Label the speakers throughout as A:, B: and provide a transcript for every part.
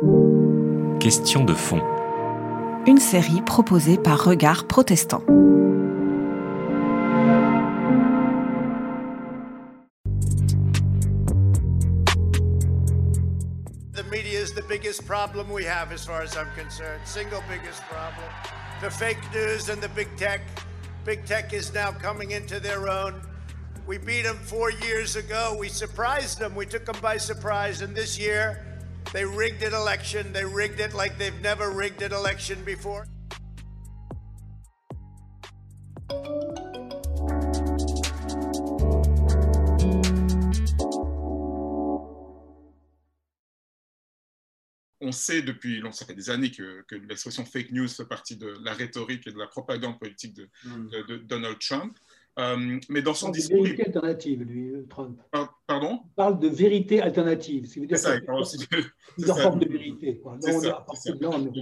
A: Question de fond.
B: Une série proposée par Regard Protestant.
C: The media is the biggest problem we have, as far as I'm concerned. Single biggest problem. The fake news and the big tech. Big tech is now coming into their own. We beat them four years ago. We surprised them. We took them by surprise. And this year, they rigged an election. They rigged it like they've never rigged an election before.
D: on sait depuis, ça fait des années que, l'expression fake news fait partie de la rhétorique et de la propagande politique de, hmm. Donald Trump. Euh, mais dans son discours.
E: De vérité alternative, lui, euh, Trump.
D: Pardon?
E: Il parle de vérité alternative.
D: C'est ça,
E: une forme de vérité.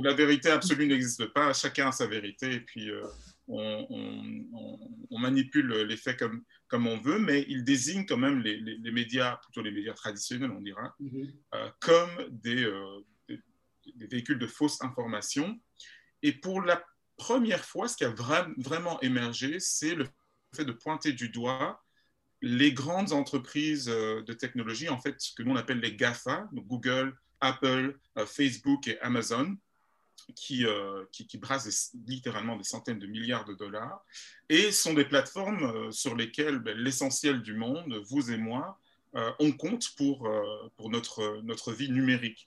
D: la vérité absolue n'existe pas. Chacun a sa vérité. Et puis, euh, on, manipule les faits comme, comme on veut, mais il désigne quand même les, médias, plutôt les médias traditionnels, on dira, mm-hmm. comme des, des, véhicules de fausses informations. Et pour la première fois, ce qui a vraiment émergé, c'est le de pointer du doigt les grandes entreprises euh, de technologie, en fait, ce que nous on appelle les GAFA, Google, Apple, euh, Facebook et Amazon, qui, euh, qui, brassent littéralement des centaines de milliards de dollars, et sont des plateformes sur lesquelles ben, l'essentiel du monde, vous et moi, on compte pour, pour notre, notre vie numérique.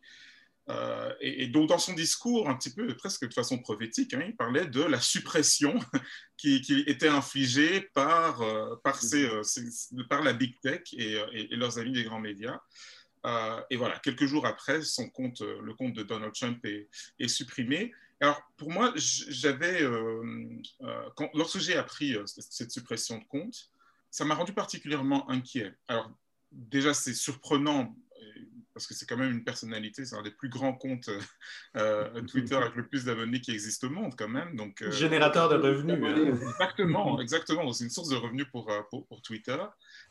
D: Euh, et, donc, dans son discours, un petit peu presque de façon prophétique, hein, il parlait de la suppression qui, était infligée par, euh, par, euh, par la big tech et, leurs amis des grands médias. et voilà, quelques jours après, son compte, le compte de Donald Trump est, supprimé. Alors, pour moi, j'avais, lorsque j'ai appris cette suppression de compte, ça m'a rendu particulièrement inquiet. Alors, déjà, c'est surprenant parce que c'est quand même une personnalité, c'est un des plus grands comptes euh, euh, Twitter avec le plus d'abonnés qui existe au monde quand même. Donc,
F: euh, Générateur de revenus.
D: Hein. Exactement, exactement. C'est une source de revenus pour, pour, Twitter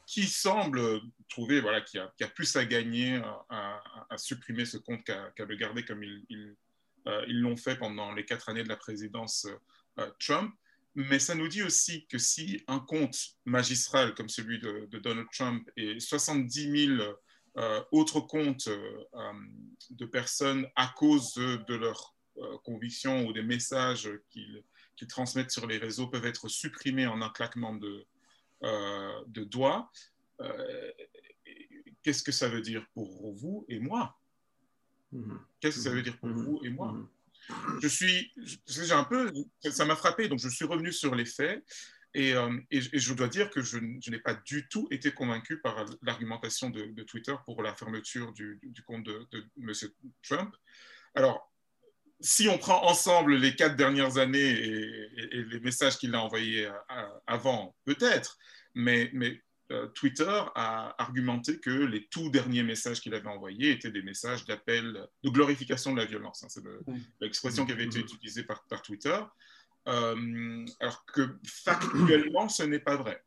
D: qui semble trouver voilà, qu'il a, a, plus à gagner à, supprimer ce compte qu'à le garder comme ils il, ils l'ont fait pendant les quatre années de la présidence Trump. Mais ça nous dit aussi que si un compte magistral comme celui de, de Donald Trump et 70 000 euh, autres comptes euh, euh, de personnes à cause de, leurs convictions ou des messages qu'ils transmettent sur les réseaux peuvent être supprimés en un claquement de, de doigts. Qu'est-ce que ça veut dire pour vous et moi? Mm-hmm. Qu'est-ce que ça veut dire pour mm-hmm. vous et moi? Mm-hmm. Je suis, j'ai un peu, ça m'a frappé, donc je suis revenu sur les faits euh, et, je dois dire que je, n'ai pas du tout été convaincu par l'argumentation de, Twitter pour la fermeture du, compte de, M. Trump. Alors, si on prend ensemble les quatre dernières années et, les messages qu'il a envoyés avant, peut-être, mais, mais euh, Twitter a argumenté que les tout derniers messages qu'il avait envoyés étaient des messages d'appel, de glorification de la violence. Hein, c'est l'expression qui avait été utilisée par, par Twitter. Euh, alors que factuellement, ce n'est pas vrai.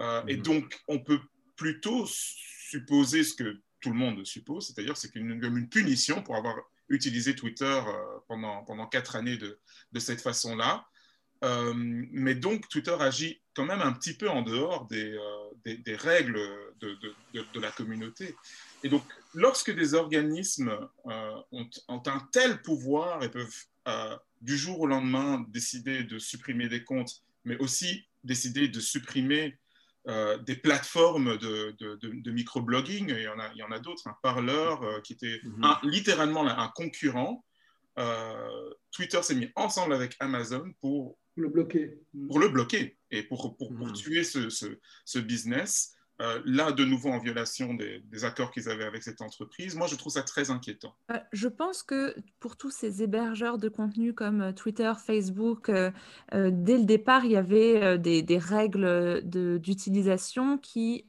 D: Euh, et mhm. donc, on peut plutôt supposer ce que tout le monde suppose, c'est-à-dire c'est une, une punition pour avoir utilisé Twitter euh, pendant, pendant quatre années de, de cette façon-là. mais donc, Twitter agit quand même un petit peu en dehors des, des, règles de, de, de, la communauté. Et donc, lorsque des organismes ont, ont, un tel pouvoir et peuvent du jour au lendemain décider de supprimer des comptes, mais aussi décider de supprimer euh, des plateformes de, de, de, microblogging. Il y en a, il y en a d'autres. Un parleur euh, qui était mhm. littéralement un concurrent. Euh, Twitter s'est mis ensemble avec Amazon pour
E: le bloquer.
D: Pour le bloquer et pour, pour, pour mhm. tuer ce, ce, ce, business. Euh, là, de nouveau en violation des, accords qu'ils avaient avec cette entreprise. Moi, je trouve ça très inquiétant.
G: Euh, je pense que pour tous ces hébergeurs de contenu comme euh, Twitter, Facebook, dès le départ, il y avait des, règles d'utilisation qui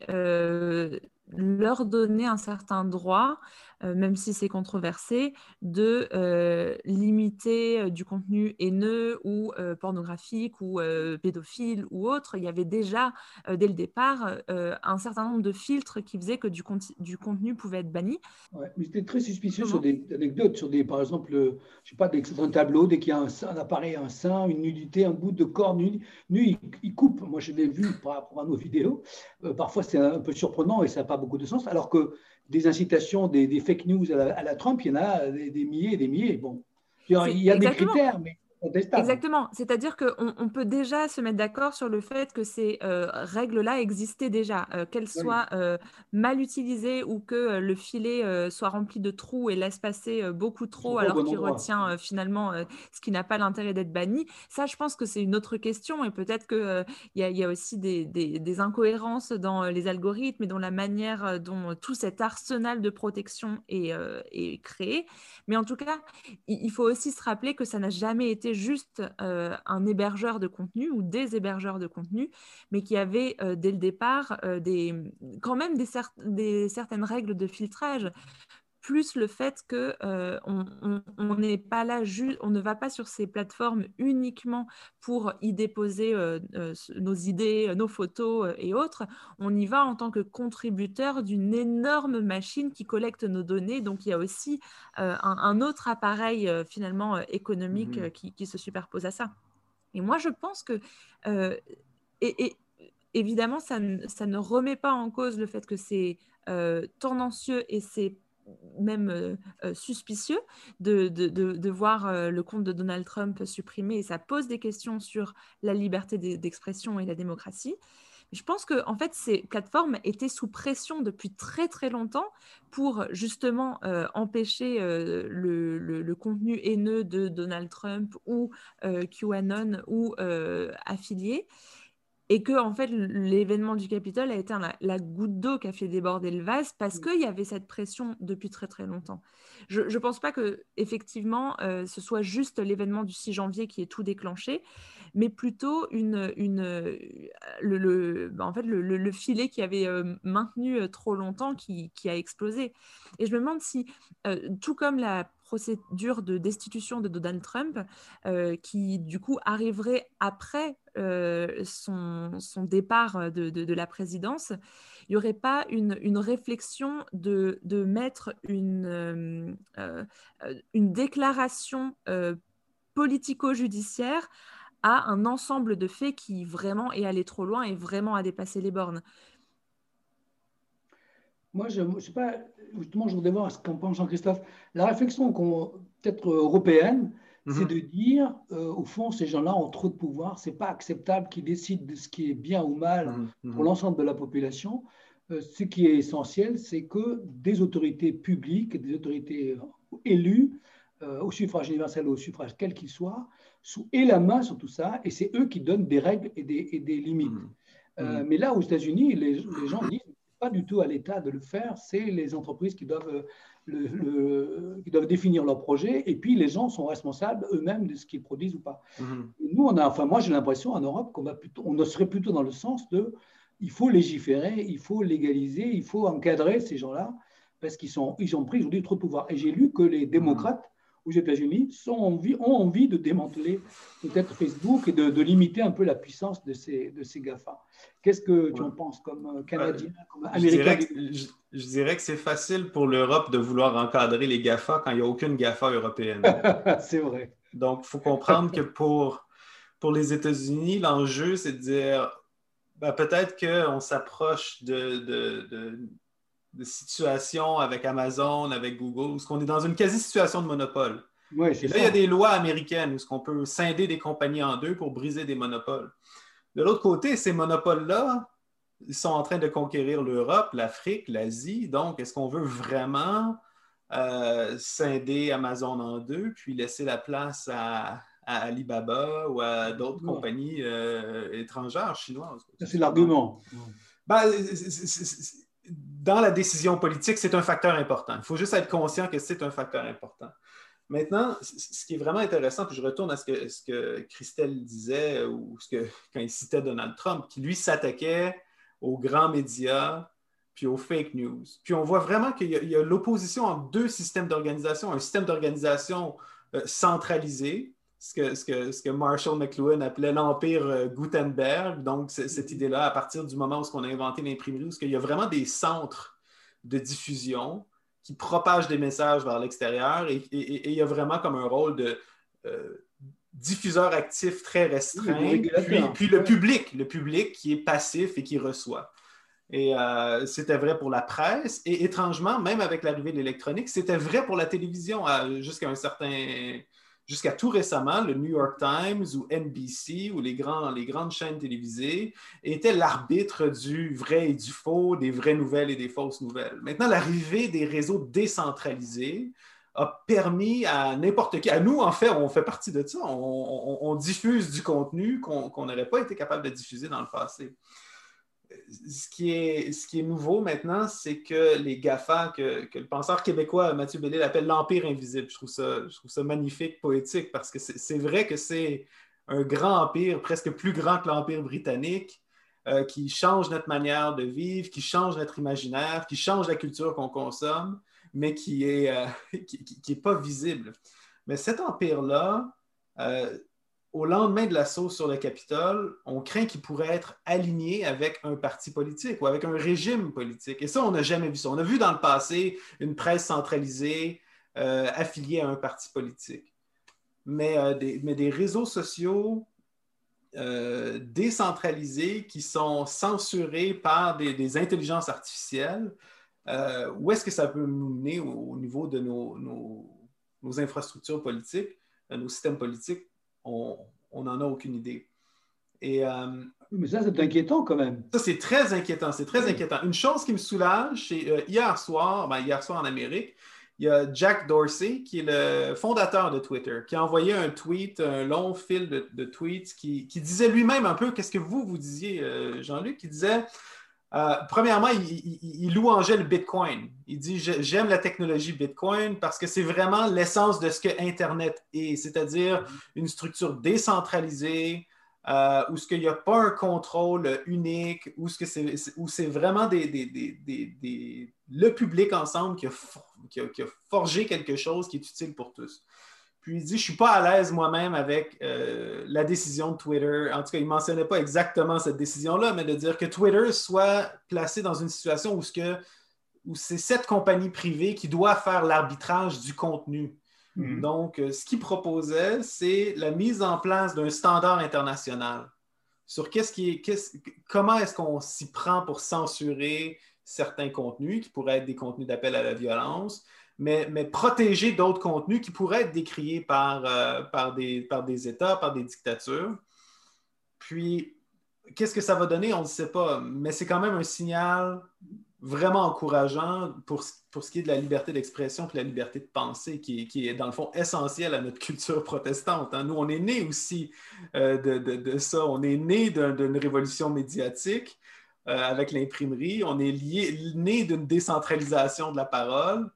G: leur donnaient un certain droit euh, même si c'est controversé, de euh, limiter euh, du contenu haineux ou pornographique ou pédophile ou autre. Il y avait déjà, dès le départ, un certain nombre de filtres qui faisaient que du, du contenu pouvait être banni.
E: Ouais, mais j'étais très suspicieux sur des anecdotes, sur des, par exemple, je sais pas, un tableau, dès qu'il y a un, appareil, un sein, une nudité, un bout de corps nu, nu il, coupe. Moi, je l'ai vu par rapport à nos vidéos. parfois, c'est un peu surprenant et ça n'a pas beaucoup de sens, alors que des incitations, des, fake news à la, Trump, il y en a des, milliers et des milliers. Bon, il y a, des critères, mais
G: Exactement. C'est-à-dire qu'on on peut déjà se mettre d'accord sur le fait que ces euh, règles-là existaient déjà, euh, qu'elles soient euh, mal utilisées ou que le filet soit rempli de trous et laisse passer beaucoup trop alors qu'il retient finalement ce qui n'a pas l'intérêt d'être banni. Ça, je pense que c'est une autre question et peut-être qu'il y, y, a aussi des, des, incohérences dans les algorithmes et dans la manière dont tout cet arsenal de protection est, est créé. Mais en tout cas, il faut aussi se rappeler que ça n'a jamais été juste euh, un hébergeur de contenu ou des hébergeurs de contenu, mais qui avait euh, dès le départ euh, des, quand même des, des, certaines règles de filtrage plus le fait que euh, on n'est pas là, on ne va pas sur ces plateformes uniquement pour y déposer euh, euh, nos idées, nos photos et autres. On y va en tant que contributeur d'une énorme machine qui collecte nos données. Donc il y a aussi un, autre appareil finalement économique mmh qui, se superpose à ça. Et moi je pense que et, évidemment ça, ça, ne remet pas en cause le fait que c'est tendancieux et c'est même euh, euh, suspicieux de, de, de, voir euh, le compte de Donald Trump supprimé et ça pose des questions sur la liberté d'expression et la démocratie. Je pense que en fait, ces plateformes étaient sous pression depuis très très longtemps pour justement empêcher le, le, le, contenu haineux de Donald Trump ou QAnon ou affiliés et que en fait l'événement du Capitole a été la, goutte d'eau qui a fait déborder le vase parce mmh. qu'il y avait cette pression depuis très très longtemps. Je ne pense pas que effectivement euh, ce soit juste l'événement du 6 janvier qui est tout déclenché, mais plutôt une, une, euh, le, bah, en fait, le, filet qui avait euh, maintenu trop longtemps qui, qui, a explosé. Et je me demande si, tout comme la procédure de destitution de Donald Trump, qui du coup arriverait après euh, son, départ de, la présidence, il n'y aurait pas une, réflexion de, mettre une, euh, euh, une déclaration politico-judiciaire à un ensemble de faits qui vraiment est allé trop loin et vraiment a dépassé les bornes.
E: Moi, je ne sais pas, justement, je voudrais voir ce qu'en pense Jean-Christophe. La réflexion peut-être européenne, c'est mhm. de dire, euh, au fond, ces gens-là ont trop de pouvoir, c'est pas acceptable qu'ils décident de ce qui est bien ou mal mhm. Mhm. pour l'ensemble de la population. Euh, ce qui est essentiel, c'est que des autorités publiques, des autorités euh, élues, au suffrage universel ou au suffrage quel qu'il soit, aient la main sur tout ça, et c'est eux qui donnent des règles et des, et des limites. mais là, aux États-Unis, les, les gens disent pas du tout à l'État de le faire, c'est les entreprises qui doivent le, qui doivent définir leur projet, et puis les gens sont responsables eux-mêmes de ce qu'ils produisent ou pas. Mhm. Nous, on a, enfin moi j'ai l'impression en Europe qu'on va plutôt, on serait plutôt dans le sens de, il faut légiférer, il faut légaliser, il faut encadrer ces gens-là, parce qu'ils sont, ils ont pris aujourd'hui trop de pouvoir. Et j'ai lu que les démocrates aux États-Unis envie, ont envie de démanteler peut-être Facebook et de, limiter un peu la puissance de ces, de ces GAFA. Qu'est-ce que tu en penses comme euh, Canadien, comme Américain
A: je dirais, que, c'est facile pour l'Europe de vouloir encadrer les GAFA quand il n'y a aucune GAFA européenne.
E: c'est vrai.
A: Donc, il faut comprendre que pour, pour les États-Unis, l'enjeu, c'est de dire ben, peut-être qu'on s'approche de, de de situation avec Amazon, avec Google, où qu'on est dans une quasi-situation de monopole.
E: là,
A: il y a des lois américaines où on peut scinder des compagnies en deux pour briser des monopoles. De l'autre côté, ces monopoles-là, ils sont en train de conquérir l'Europe, l'Afrique, l'Asie. Donc, est-ce qu'on veut vraiment euh, scinder Amazon en deux, puis laisser la place à, Alibaba ou à d'autres compagnies euh, étrangères, chinoises?
E: C'est l'argument.
A: Ben, dans la décision politique, c'est un facteur important. Il faut juste être conscient que c'est un facteur important. Maintenant, ce qui est vraiment intéressant, puis je retourne à ce que, Christelle disait, ou ce que, quand il citait Donald Trump, qui lui s'attaquait aux grands médias, puis aux fake news. Puis on voit vraiment qu'il y a, l'opposition entre deux systèmes d'organisation, un système d'organisation euh, centralisé, ce que, ce, que, ce que, Marshall McLuhan appelait l'empire euh, Gutenberg, donc cette idée-là, à partir du moment où on a inventé l'imprimerie, où il y a vraiment des centres de diffusion qui propagent des messages vers l'extérieur et, il y a vraiment comme un rôle de euh, diffuseur actif très restreint, puis, le public, le public qui est passif et qui reçoit. Et euh, c'était vrai pour la presse. Et étrangement, même avec l'arrivée de l'électronique, c'était vrai pour la télévision jusqu'à un certain. Jusqu'à tout récemment, le New York Times ou NBC ou les, grandes chaînes télévisées étaient l'arbitre du vrai et du faux, des vraies nouvelles et des fausses nouvelles. Maintenant, l'arrivée des réseaux décentralisés a permis à n'importe qui, à nous en fait, on fait partie de ça, on, diffuse du contenu qu'on n'aurait pas été capable de diffuser dans le passé ce qui, est, nouveau maintenant, c'est que les GAFA, que, le penseur québécois Mathieu Bellil appelle l'Empire invisible. Je trouve, ça, magnifique, poétique, parce que c'est vrai que c'est un grand empire, presque plus grand que l'Empire britannique, euh, qui change notre manière de vivre, qui change notre imaginaire, qui change la culture qu'on consomme, mais qui n'est euh, pas visible. Mais cet empire-là, euh, au lendemain de l'assaut sur le Capitole, on craint qu'il pourrait être aligné avec un parti politique ou avec un régime politique. Et ça, on n'a jamais vu ça. On a vu dans le passé une presse centralisée euh, affiliée à un parti politique. Mais, euh, des, réseaux sociaux euh, décentralisés qui sont censurés par des, intelligences artificielles, où est-ce que ça peut nous mener au, niveau de nos, infrastructures politiques, nos systèmes politiques? On n'en a aucune idée.
E: Et, euh, Mais ça, c'est inquiétant quand même.
A: Ça, c'est très inquiétant. C'est très inquiétant. Une chose qui me soulage, c'est euh, hier soir, ben, hier soir en Amérique, il y a Jack Dorsey, qui est le fondateur de Twitter, qui a envoyé un tweet, un long fil de, tweets, qui, disait lui-même un peu qu'est-ce que vous, vous disiez, euh, Jean-Luc, qui disait euh, premièrement, il, louangeait le Bitcoin. Il dit J'aime la technologie Bitcoin parce que c'est vraiment l'essence de ce que Internet est, c'est-à-dire une structure décentralisée euh, où ce qu'il n'y a pas un contrôle unique, où c'est vraiment le public ensemble qui a forgé quelque chose qui est utile pour tous. Puis il dit, je ne suis pas à l'aise moi-même avec euh, la décision de Twitter. En tout cas, il ne mentionnait pas exactement cette décision-là, mais de dire que Twitter soit placé dans une situation où, où c'est cette compagnie privée qui doit faire l'arbitrage du contenu. Mm-hmm. Donc, euh, ce qu'il proposait, c'est la mise en place d'un standard international sur qu'est-ce qui est, comment est-ce qu'on s'y prend pour censurer certains contenus qui pourraient être des contenus d'appel à la violence, mais, protéger d'autres contenus qui pourraient être décriés par, euh, par, des, par des États, par des dictatures. Puis, qu'est-ce que ça va donner? On ne sait pas, mais c'est quand même un signal vraiment encourageant pour, pour ce qui est de la liberté d'expression et la liberté de penser, qui, qui, est dans le fond essentielle à notre culture protestante. Hein. Nous, on est né aussi euh, de, de, ça. On est né d'une révolution médiatique euh, avec l'imprimerie. On est lié, né d'une décentralisation de la parole.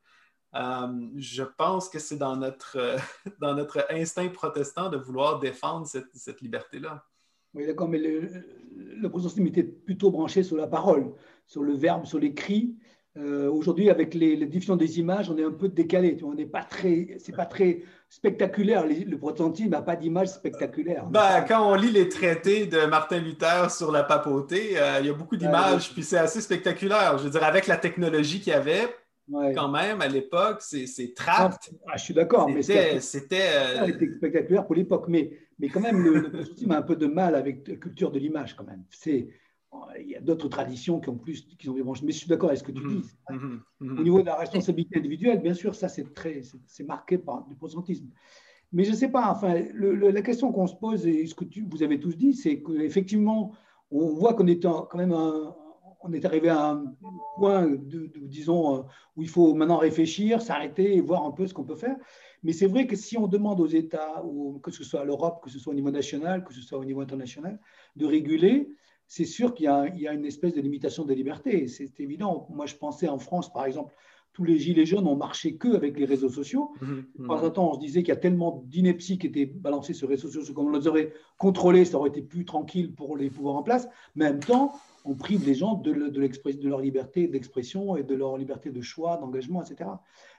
A: Euh, je pense que c'est dans notre, euh, dans notre instinct protestant de vouloir défendre cette, liberté-là.
E: Oui, d'accord, mais le, le protestantisme était plutôt branché sur la parole, sur le verbe, sur l'écrit. Euh, aujourd'hui, avec les, diffusions des images, on est un peu décalé. On n'est pas très, c'est pas très spectaculaire. Le protestantisme n'a pas d'image spectaculaire.
A: Ben, quand on lit les traités de Martin Luther sur la papauté, il y a beaucoup d'images, puis c'est assez spectaculaire. Je veux dire, avec la technologie qu'il y avait, quand même, à l'époque, c'est tract.
E: Ah, je suis d'accord,
A: mais c'était. C'était
E: euh, spectaculaire pour l'époque, mais, mais quand même, le, le a un peu de mal avec la culture de l'image, quand même. C'est. Il y a d'autres traditions qui ont plus, qui ont des branches. Mais je suis d'accord avec ce que tu mhm, dis. Mhm, mhm. Au niveau de la responsabilité individuelle, bien sûr, ça c'est très, c'est marqué par le protestantisme. Mais je ne sais pas. Enfin, la question qu'on se pose et ce que tu, vous avez tous dit, c'est qu'effectivement, on voit qu'on est quand même un, on est arrivé à un point, de, disons, euh, où il faut maintenant réfléchir, s'arrêter et voir un peu ce qu'on peut faire. Mais c'est vrai que si on demande aux États, que ce soit à l'Europe, que ce soit au niveau national, que ce soit au niveau international, de réguler, c'est sûr qu'il y, a une espèce de limitation des libertés. C'est évident. Moi, je pensais en France, par exemple, tous les gilets jaunes ont marché que avec les réseaux sociaux. Mmh, mmh. Par un temps, on se disait qu'il y a tellement d'inepties qui étaient balancées sur les réseaux sociaux, comme on les aurait contrôlés, ça aurait été plus tranquille pour les pouvoirs en place. Mais en même temps, on prive les gens de, de leur liberté d'expression et de leur liberté de choix, d'engagement, etc.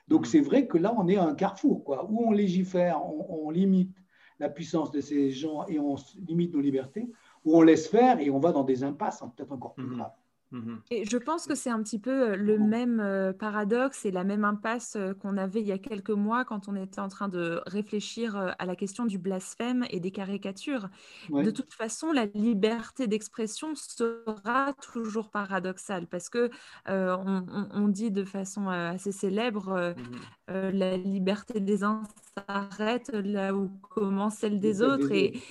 E: Donc mm. c'est vrai que là, on est à un carrefour, quoi, où on légifère, on, limite la puissance de ces gens et on limite nos libertés, où on laisse faire et on va dans des impasses peut-être encore plus mm-hmm. graves.
G: Mhm. Et je pense que c'est un petit peu le même paradoxe et la même impasse qu'on avait il y a quelques mois quand on était en train de réfléchir à la question du blasphème et des caricatures. De toute façon, la liberté d'expression sera toujours paradoxale parce que on, dit de façon assez célèbre mmh la liberté des uns s'arrête là où commence celle des autres. Et,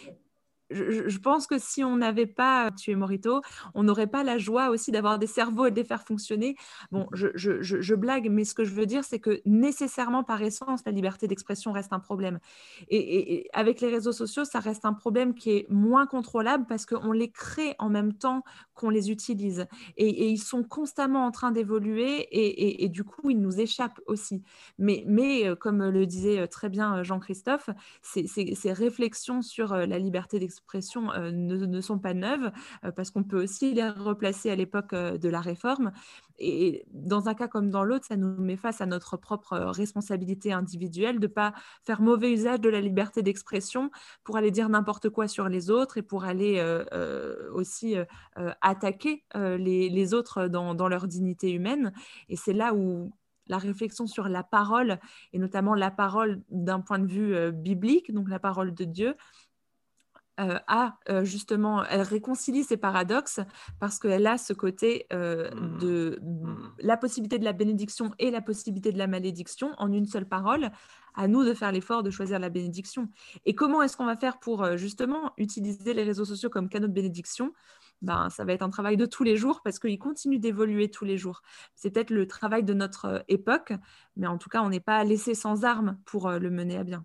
G: je, pense que si on n'avait pas tué Morito, on n'aurait pas la joie aussi d'avoir des cerveaux et de les faire fonctionner. Bon, je, blague, mais ce que je veux dire, c'est que nécessairement, par essence, la liberté d'expression reste un problème. Et, avec les réseaux sociaux, ça reste un problème qui est moins contrôlable parce qu'on les crée en même temps qu'on les utilise. Et, ils sont constamment en train d'évoluer et, du coup, ils nous échappent aussi. Mais, mais euh, comme le disait très bien Jean-Christophe, ces réflexions sur euh, la liberté d'expression, euh, ne, sont pas neuves, euh, parce qu'on peut aussi les replacer à l'époque euh, de la réforme. Et dans un cas comme dans l'autre, ça nous met face à notre propre responsabilité individuelle de ne pas faire mauvais usage de la liberté d'expression pour aller dire n'importe quoi sur les autres et pour aller aussi attaquer les, autres dans leur dignité humaine. Et c'est là où la réflexion sur la parole, et notamment la parole d'un point de vue biblique, donc la parole de Dieu, euh, a euh, justement, elle réconcilie ces paradoxes parce qu'elle a ce côté euh, mmh. de mmh. la possibilité de la bénédiction et la possibilité de la malédiction en une seule parole. À nous de faire l'effort de choisir la bénédiction. Et comment est-ce qu'on va faire pour justement utiliser les réseaux sociaux comme canaux de bénédiction? Ben, ça va être un travail de tous les jours parce qu'il continue d'évoluer tous les jours. C'est peut-être le travail de notre époque, mais en tout cas, on n'est pas laissé sans armes pour le mener à bien.